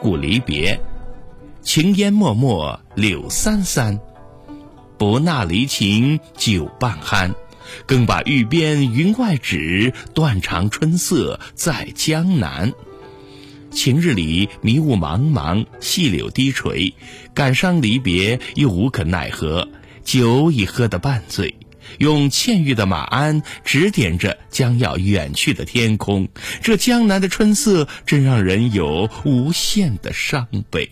故离别。情烟脉脉柳三三，不纳离情酒半酣。更把玉边云外指，断肠春色在江南。晴日里迷雾茫茫，细柳低垂，感伤离别又无可奈何，酒已喝得半醉，用倩玉的马鞍指点着将要远去的天空。这江南的春色，真让人有无限的伤悲。